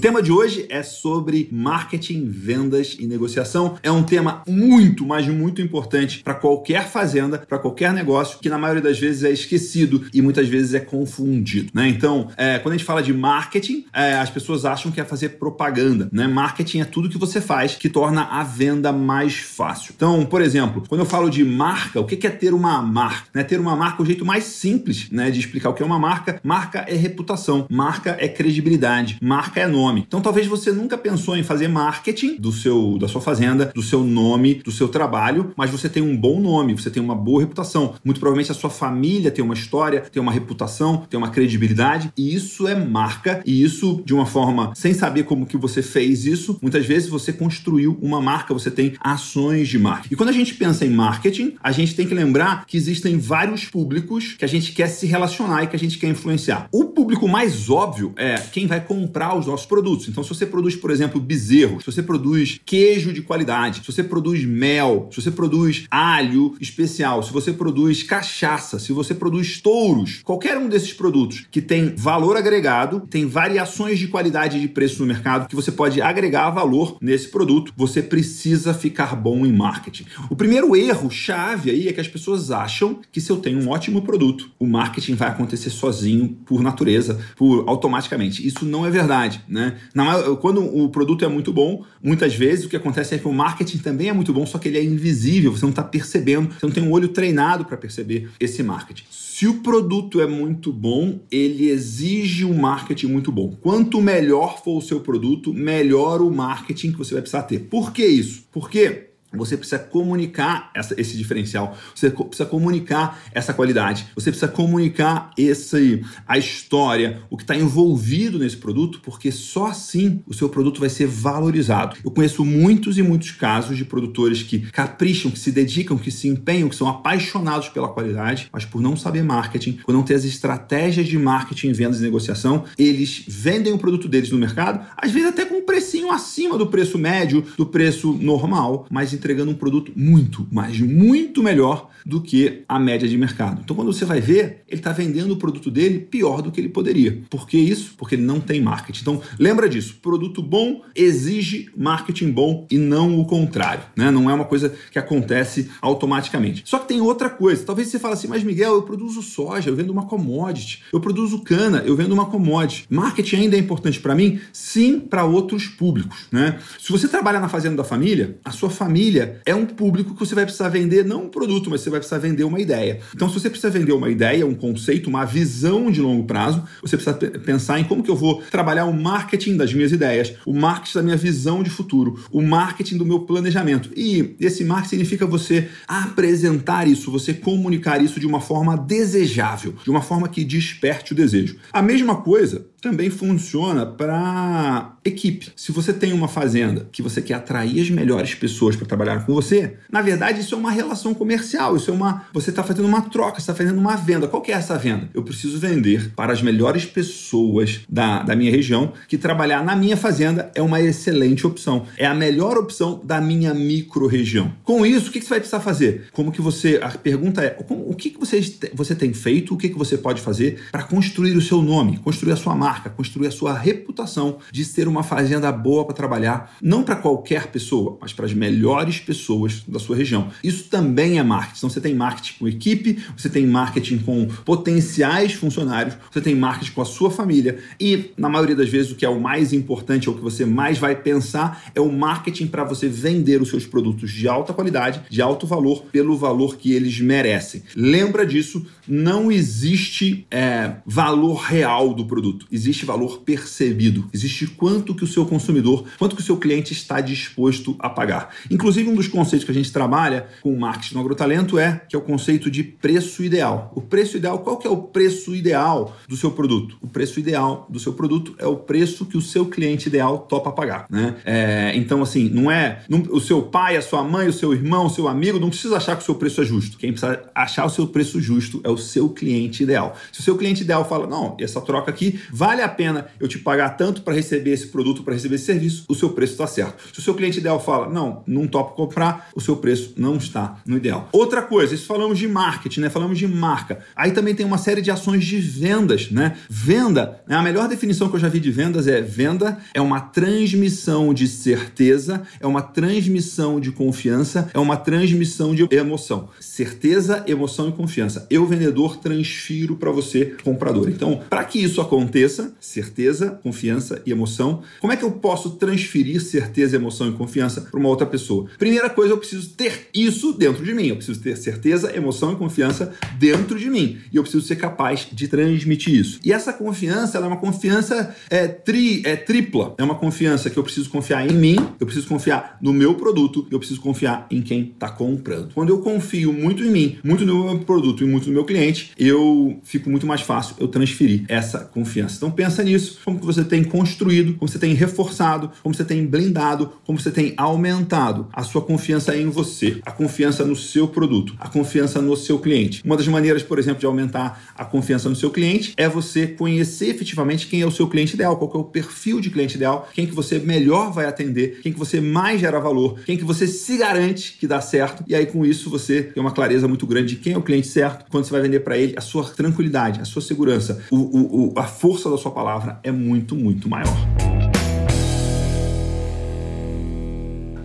Tema de hoje é sobre marketing, vendas e negociação. É um tema muito, mas muito importante para qualquer fazenda, para qualquer negócio, que na maioria das vezes é esquecido e muitas vezes é confundido. Né? Então, é, quando a gente fala de marketing, é, as pessoas acham que é fazer propaganda. Né? Marketing é tudo que você faz que torna a venda mais fácil. Então, por exemplo, quando eu falo de marca, o que é ter uma marca? Né? Ter uma marca, o jeito mais simples né, de explicar o que é uma marca. Marca é reputação, marca é credibilidade, marca é nome nome. Então talvez você nunca pensou em fazer marketing do seu da sua fazenda, do seu nome, do seu trabalho, mas você tem um bom nome, você tem uma boa reputação. Muito provavelmente a sua família tem uma história, tem uma reputação, tem uma credibilidade, e isso é marca, e isso de uma forma sem saber como que você fez isso, muitas vezes você construiu uma marca, você tem ações de marca. E quando a gente pensa em marketing, a gente tem que lembrar que existem vários públicos que a gente quer se relacionar e que a gente quer influenciar. O público mais óbvio é quem vai comprar os nossos produtos produtos. Então, se você produz, por exemplo, bezerro, se você produz queijo de qualidade, se você produz mel, se você produz alho especial, se você produz cachaça, se você produz touros, qualquer um desses produtos que tem valor agregado, tem variações de qualidade e de preço no mercado, que você pode agregar valor nesse produto, você precisa ficar bom em marketing. O primeiro erro chave aí é que as pessoas acham que se eu tenho um ótimo produto, o marketing vai acontecer sozinho, por natureza, por automaticamente. Isso não é verdade, né? Na, quando o produto é muito bom, muitas vezes o que acontece é que o marketing também é muito bom, só que ele é invisível, você não está percebendo, você não tem um olho treinado para perceber esse marketing. Se o produto é muito bom, ele exige um marketing muito bom. Quanto melhor for o seu produto, melhor o marketing que você vai precisar ter. Por que isso? Porque você precisa comunicar essa, esse diferencial, você precisa comunicar essa qualidade, você precisa comunicar esse, a história, o que está envolvido nesse produto, porque só assim o seu produto vai ser valorizado. Eu conheço muitos e muitos casos de produtores que capricham, que se dedicam, que se empenham, que são apaixonados pela qualidade, mas por não saber marketing, por não ter as estratégias de marketing, vendas e negociação, eles vendem o produto deles no mercado, às vezes até com um precinho acima do preço médio, do preço normal, mas entregando um produto muito, mas muito melhor do que a média de mercado. Então, quando você vai ver, ele está vendendo o produto dele pior do que ele poderia. Por que isso? Porque ele não tem marketing. Então, lembra disso: produto bom exige marketing bom e não o contrário. Né? Não é uma coisa que acontece automaticamente. Só que tem outra coisa. Talvez você fale assim, mas Miguel, eu produzo soja, eu vendo uma commodity. Eu produzo cana, eu vendo uma commodity. Marketing ainda é importante para mim? Sim, para outros públicos. Né? Se você trabalha na fazenda da família, a sua família família é um público que você vai precisar vender não um produto, mas você vai precisar vender uma ideia. Então, se você precisa vender uma ideia, um conceito, uma visão de longo prazo, você precisa pensar em como que eu vou trabalhar o marketing das minhas ideias, o marketing da minha visão de futuro, o marketing do meu planejamento. E esse marketing significa você apresentar isso, você comunicar isso de uma forma desejável, de uma forma que desperte o desejo. A mesma coisa também funciona para equipe. Se você tem uma fazenda que você quer atrair as melhores pessoas para trabalhar com você, na verdade isso é uma relação comercial, isso é uma você está fazendo uma troca, está fazendo uma venda. Qual que é essa venda? Eu preciso vender para as melhores pessoas da, da minha região que trabalhar na minha fazenda é uma excelente opção, é a melhor opção da minha micro-região. Com isso, o que, que você vai precisar fazer? Como que você a pergunta é como, o que, que você, você tem feito, o que, que você pode fazer para construir o seu nome, construir a sua marca, construir a sua reputação de ser uma fazenda boa para trabalhar, não para qualquer pessoa, mas para as melhores pessoas da sua região. Isso também é marketing. Então você tem marketing com equipe, você tem marketing com potenciais funcionários, você tem marketing com a sua família e na maioria das vezes o que é o mais importante, ou o que você mais vai pensar é o marketing para você vender os seus produtos de alta qualidade, de alto valor, pelo valor que eles merecem. Lembra disso, não existe é, valor real do produto, existe valor percebido, existe quanto que o seu consumidor, quanto que o seu cliente está disposto a pagar. Inclusive, um dos conceitos que a gente trabalha com o marketing no agrotalento é que é o conceito de preço ideal. O preço ideal, qual que é o preço ideal do seu produto? O preço ideal do seu produto é o preço que o seu cliente ideal topa pagar, né? É, então, assim, não é não, o seu pai, a sua mãe, o seu irmão, o seu amigo, não precisa achar que o seu preço é justo. Quem precisa achar o seu preço justo é o seu cliente ideal. Se o seu cliente ideal fala, não, essa troca aqui vale a pena eu te pagar tanto para receber esse produto, para receber esse serviço, o seu preço está certo. Se o seu cliente ideal fala, não, não topo comprar, o seu preço não está no ideal. Outra coisa, isso falamos de marketing, né? Falamos de marca. Aí também tem uma série de ações de vendas, né? Venda, né? a melhor definição que eu já vi de vendas é venda é uma transmissão de certeza, é uma transmissão de confiança, é uma transmissão de emoção. Certeza, emoção e confiança. Eu, vendedor, transfiro para você, comprador. Então, para que isso aconteça, certeza, confiança e emoção, como é que eu posso transferir certeza, emoção e confiança para uma outra pessoa? Primeira coisa, eu preciso ter isso dentro de mim. Eu preciso ter certeza, emoção e confiança dentro de mim. E eu preciso ser capaz de transmitir isso. E essa confiança, ela é uma confiança é, tri, é tripla. É uma confiança que eu preciso confiar em mim, eu preciso confiar no meu produto, eu preciso confiar em quem está comprando. Quando eu confio muito em mim, muito no meu produto e muito no meu cliente, eu fico muito mais fácil eu transferir essa confiança. Então pensa nisso, como que você tem construído, como você tem reforçado, como você tem blindado, como você tem aumentado a sua confiança em você, a confiança no seu produto, a confiança no seu cliente. Uma das maneiras, por exemplo, de aumentar a confiança no seu cliente é você conhecer efetivamente quem é o seu cliente ideal, qual é o perfil de cliente ideal, quem que você melhor vai atender, quem que você mais gera valor, quem que você se garante que dá certo. E aí com isso você tem uma clareza muito grande de quem é o cliente certo, quando você vai vender para ele, a sua tranquilidade, a sua segurança, o, o, a força da sua palavra é muito, muito maior.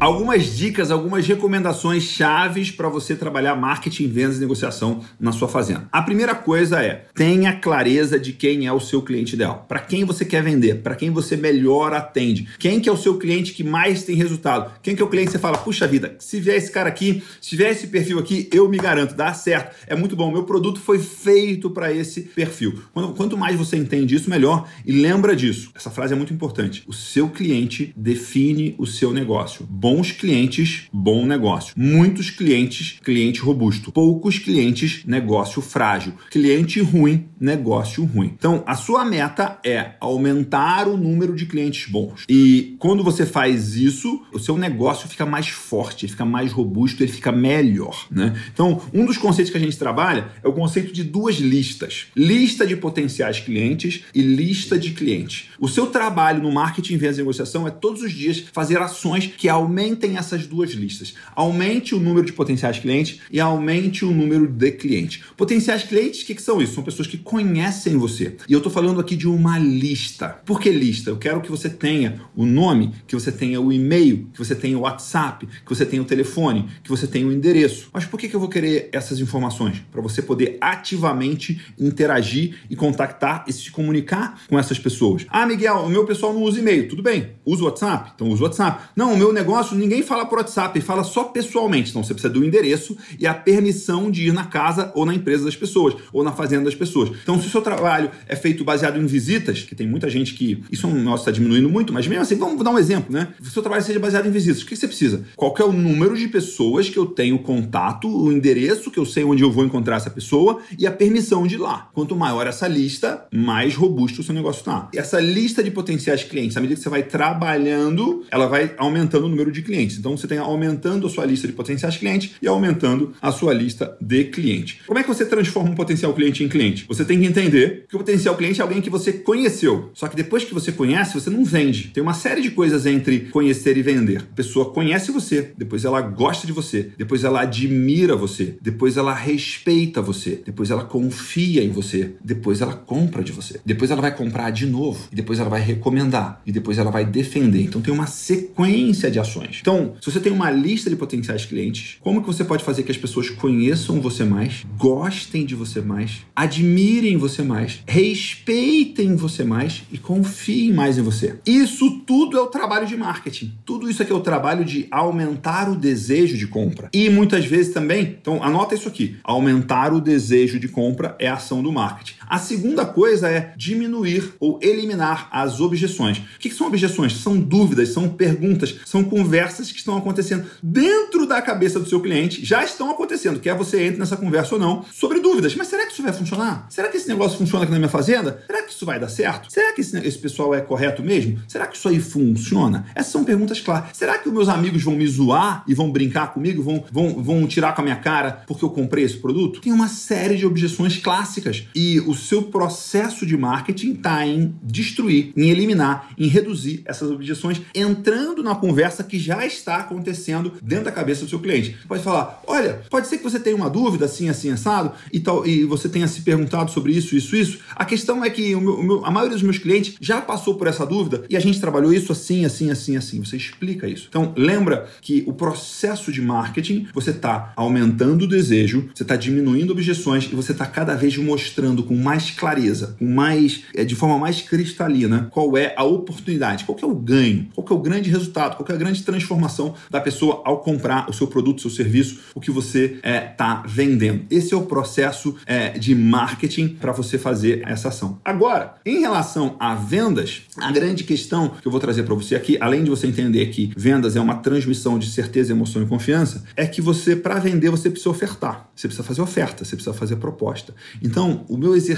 Algumas dicas, algumas recomendações chaves para você trabalhar marketing, vendas e negociação na sua fazenda. A primeira coisa é: tenha clareza de quem é o seu cliente ideal. Para quem você quer vender, para quem você melhor atende. Quem que é o seu cliente que mais tem resultado? Quem que é o cliente que você fala: "Puxa vida, se vier esse cara aqui, se vier esse perfil aqui, eu me garanto, dá certo. É muito bom, meu produto foi feito para esse perfil". Quanto mais você entende isso, melhor. E lembra disso. Essa frase é muito importante. O seu cliente define o seu negócio. Bons clientes, bom negócio. Muitos clientes, cliente robusto. Poucos clientes, negócio frágil. Cliente ruim, negócio ruim. Então, a sua meta é aumentar o número de clientes bons. E quando você faz isso, o seu negócio fica mais forte, ele fica mais robusto, ele fica melhor, né? Então, um dos conceitos que a gente trabalha é o conceito de duas listas: lista de potenciais clientes e lista de clientes. O seu trabalho no marketing, e negociação é todos os dias fazer ações que aumentem aumentem essas duas listas. Aumente o número de potenciais clientes e aumente o número de clientes. Potenciais clientes, o que, que são isso? São pessoas que conhecem você. E eu estou falando aqui de uma lista. Por que lista? Eu quero que você tenha o nome, que você tenha o e-mail, que você tenha o WhatsApp, que você tenha o telefone, que você tenha o endereço. Mas por que, que eu vou querer essas informações? Para você poder ativamente interagir e contactar e se comunicar com essas pessoas. Ah, Miguel, o meu pessoal não usa e-mail. Tudo bem, usa o WhatsApp? Então usa o WhatsApp. Não, o meu negócio ninguém fala por WhatsApp, fala só pessoalmente. Então você precisa do endereço e a permissão de ir na casa ou na empresa das pessoas, ou na fazenda das pessoas. Então, se o seu trabalho é feito baseado em visitas, que tem muita gente que. Isso nosso está diminuindo muito, mas mesmo assim, vamos dar um exemplo, né? Se o seu trabalho seja baseado em visitas, o que você precisa? Qual é o número de pessoas que eu tenho contato, o endereço, que eu sei onde eu vou encontrar essa pessoa e a permissão de ir lá. Quanto maior essa lista, mais robusto o seu negócio está. Essa lista de potenciais clientes, à medida que você vai trabalhando, ela vai aumentando o número de clientes. Então você tem aumentando a sua lista de potenciais clientes e aumentando a sua lista de clientes. Como é que você transforma um potencial cliente em cliente? Você tem que entender que o potencial cliente é alguém que você conheceu. Só que depois que você conhece, você não vende. Tem uma série de coisas entre conhecer e vender. A pessoa conhece você, depois ela gosta de você, depois ela admira você, depois ela respeita você, depois ela confia em você, depois ela compra de você, depois ela vai comprar de novo, e depois ela vai recomendar, e depois ela vai defender. Então tem uma sequência de ações. Objeções. Então, se você tem uma lista de potenciais clientes, como que você pode fazer que as pessoas conheçam você mais, gostem de você mais, admirem você mais, respeitem você mais e confiem mais em você? Isso tudo é o trabalho de marketing. Tudo isso aqui é o trabalho de aumentar o desejo de compra. E muitas vezes também, então anota isso aqui, aumentar o desejo de compra é a ação do marketing. A segunda coisa é diminuir ou eliminar as objeções. O que são objeções? São dúvidas, são perguntas, são conversas que estão acontecendo dentro da cabeça do seu cliente, já estão acontecendo, quer você entre nessa conversa ou não, sobre dúvidas. Mas será que isso vai funcionar? Será que esse negócio funciona aqui na minha fazenda? Será que isso vai dar certo? Será que esse, esse pessoal é correto mesmo? Será que isso aí funciona? Essas são perguntas claras. Será que os meus amigos vão me zoar e vão brincar comigo, vão, vão, vão tirar com a minha cara porque eu comprei esse produto? Tem uma série de objeções clássicas e o seu processo de marketing está em destruir, em eliminar, em reduzir essas objeções, entrando na conversa que já está acontecendo dentro da cabeça do seu cliente. Pode falar: olha, pode ser que você tenha uma dúvida assim, assim, assado, e, tal, e você tenha se perguntado sobre isso, isso, isso. A questão é que o meu, o meu, a maioria dos meus clientes já passou por essa dúvida e a gente trabalhou isso assim, assim, assim, assim. Você explica isso. Então, lembra que o processo de marketing, você está aumentando o desejo, você está diminuindo objeções e você está cada vez mostrando com mais clareza, com mais, é, de forma mais cristalina, qual é a oportunidade, qual é o ganho, qual é o grande resultado, qual é a grande transformação da pessoa ao comprar o seu produto, o seu serviço, o que você está é, tá vendendo. Esse é o processo é, de marketing para você fazer essa ação. Agora, em relação a vendas, a grande questão que eu vou trazer para você aqui, além de você entender que vendas é uma transmissão de certeza, emoção e confiança, é que você, para vender, você precisa ofertar. Você precisa fazer oferta, você precisa fazer proposta. Então, o meu exercício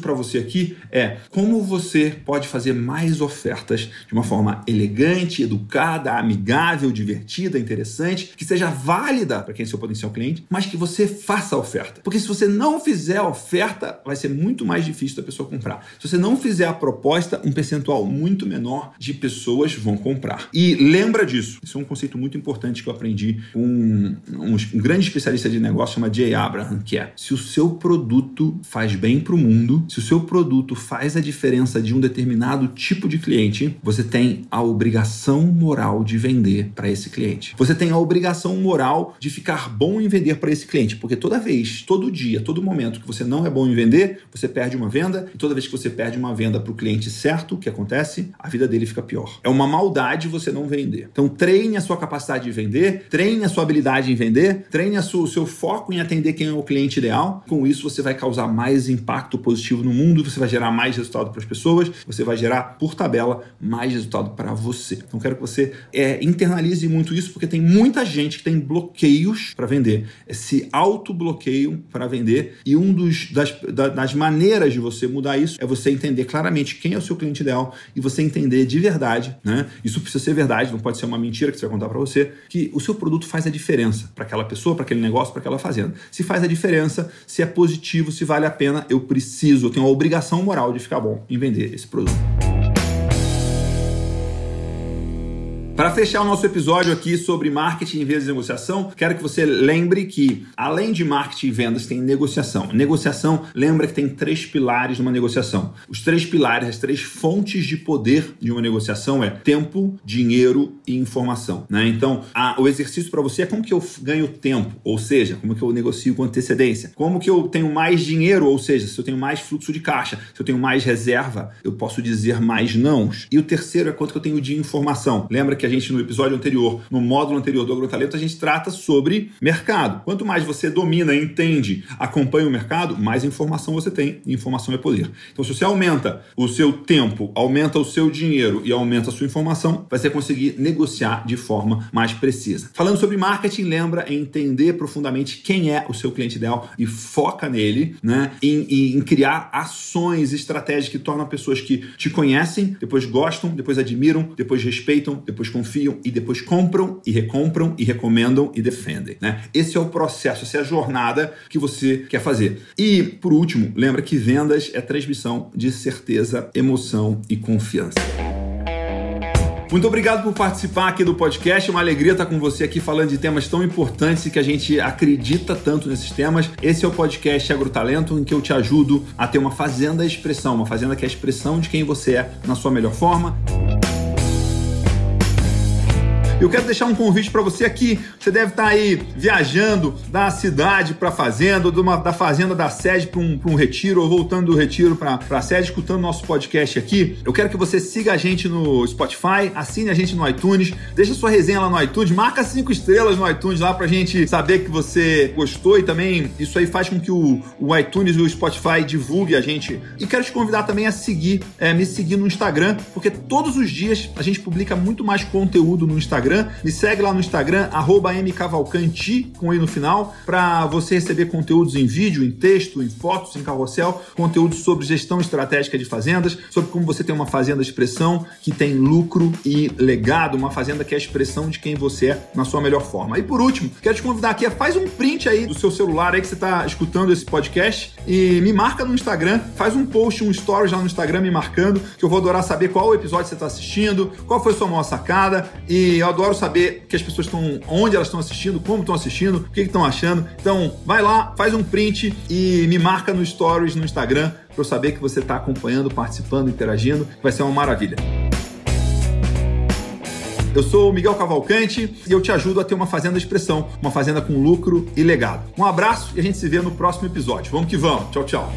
para você aqui é como você pode fazer mais ofertas de uma forma elegante, educada, amigável, divertida, interessante, que seja válida para quem é seu potencial cliente, mas que você faça a oferta. Porque se você não fizer a oferta, vai ser muito mais difícil da pessoa comprar. Se você não fizer a proposta, um percentual muito menor de pessoas vão comprar. E lembra disso. Isso é um conceito muito importante que eu aprendi com um, um, um grande especialista de negócio chamado Jay Abraham, que é se o seu produto faz bem para o mundo, se o seu produto faz a diferença de um determinado tipo de cliente, você tem a obrigação moral de vender para esse cliente. Você tem a obrigação moral de ficar bom em vender para esse cliente, porque toda vez, todo dia, todo momento que você não é bom em vender, você perde uma venda, e toda vez que você perde uma venda para o cliente certo, o que acontece? A vida dele fica pior. É uma maldade você não vender. Então treine a sua capacidade de vender, treine a sua habilidade em vender, treine sua, o seu foco em atender quem é o cliente ideal. Com isso, você vai causar mais impacto positivo no mundo, você vai gerar mais resultado para as pessoas, você vai gerar, por tabela, mais resultado para você. Então, quero que você é, internalize muito isso, porque tem muita gente que tem bloqueios para vender, se auto-bloqueiam para vender, e um dos das, das maneiras de você mudar isso é você entender claramente quem é o seu cliente ideal e você entender de verdade, né? Isso precisa ser verdade, não pode ser uma mentira que você vai contar para você, que o seu produto faz a diferença para aquela pessoa, para aquele negócio, para aquela fazenda. Se faz a diferença, se é positivo, se vale a pena, eu preciso, eu tenho a obrigação moral de ficar bom em vender esse produto. Para fechar o nosso episódio aqui sobre marketing e vendas e negociação, quero que você lembre que, além de marketing e vendas, tem negociação. Negociação, lembra que tem três pilares numa negociação. Os três pilares, as três fontes de poder de uma negociação é tempo, dinheiro e informação. Né? Então, a, o exercício para você é como que eu ganho tempo, ou seja, como que eu negocio com antecedência. Como que eu tenho mais dinheiro, ou seja, se eu tenho mais fluxo de caixa, se eu tenho mais reserva, eu posso dizer mais nãos. E o terceiro é quanto que eu tenho de informação. Lembra que que a gente no episódio anterior, no módulo anterior do Agrotalento, a gente trata sobre mercado. Quanto mais você domina, entende, acompanha o mercado, mais informação você tem. E informação é poder. Então, se você aumenta o seu tempo, aumenta o seu dinheiro e aumenta a sua informação, você conseguir negociar de forma mais precisa. Falando sobre marketing, lembra em entender profundamente quem é o seu cliente ideal e foca nele, né? Em, em criar ações, estratégias que tornam pessoas que te conhecem, depois gostam, depois admiram, depois respeitam, depois confiam e depois compram e recompram e recomendam e defendem. Né? Esse é o processo, essa é a jornada que você quer fazer. E, por último, lembra que vendas é transmissão de certeza, emoção e confiança. Muito obrigado por participar aqui do podcast. É uma alegria estar com você aqui falando de temas tão importantes e que a gente acredita tanto nesses temas. Esse é o podcast Agrotalento, em que eu te ajudo a ter uma fazenda expressão, uma fazenda que é a expressão de quem você é na sua melhor forma. Eu quero deixar um convite para você aqui. Você deve estar tá aí viajando da cidade para a fazenda, ou da fazenda da sede para um, um retiro, ou voltando do retiro para a sede, escutando nosso podcast aqui. Eu quero que você siga a gente no Spotify, assine a gente no iTunes, deixa sua resenha lá no iTunes, marca cinco estrelas no iTunes lá para gente saber que você gostou e também isso aí faz com que o, o iTunes e o Spotify divulgue a gente. E quero te convidar também a seguir, é, me seguir no Instagram, porque todos os dias a gente publica muito mais conteúdo no Instagram. Me segue lá no Instagram, mcavalcante, com i no final, para você receber conteúdos em vídeo, em texto, em fotos, em carrossel, conteúdos sobre gestão estratégica de fazendas, sobre como você tem uma fazenda de expressão que tem lucro e legado, uma fazenda que é a expressão de quem você é na sua melhor forma. E por último, quero te convidar aqui, faz um print aí do seu celular aí que você está escutando esse podcast e me marca no Instagram, faz um post, um story lá no Instagram me marcando, que eu vou adorar saber qual episódio você está assistindo, qual foi sua maior sacada e eu adoro saber que as pessoas estão, onde elas estão assistindo, como estão assistindo, o que estão achando. Então, vai lá, faz um print e me marca no stories no Instagram para eu saber que você está acompanhando, participando, interagindo. Vai ser uma maravilha. Eu sou o Miguel Cavalcante e eu te ajudo a ter uma fazenda de expressão, uma fazenda com lucro e legado. Um abraço e a gente se vê no próximo episódio. Vamos que vamos. Tchau, tchau.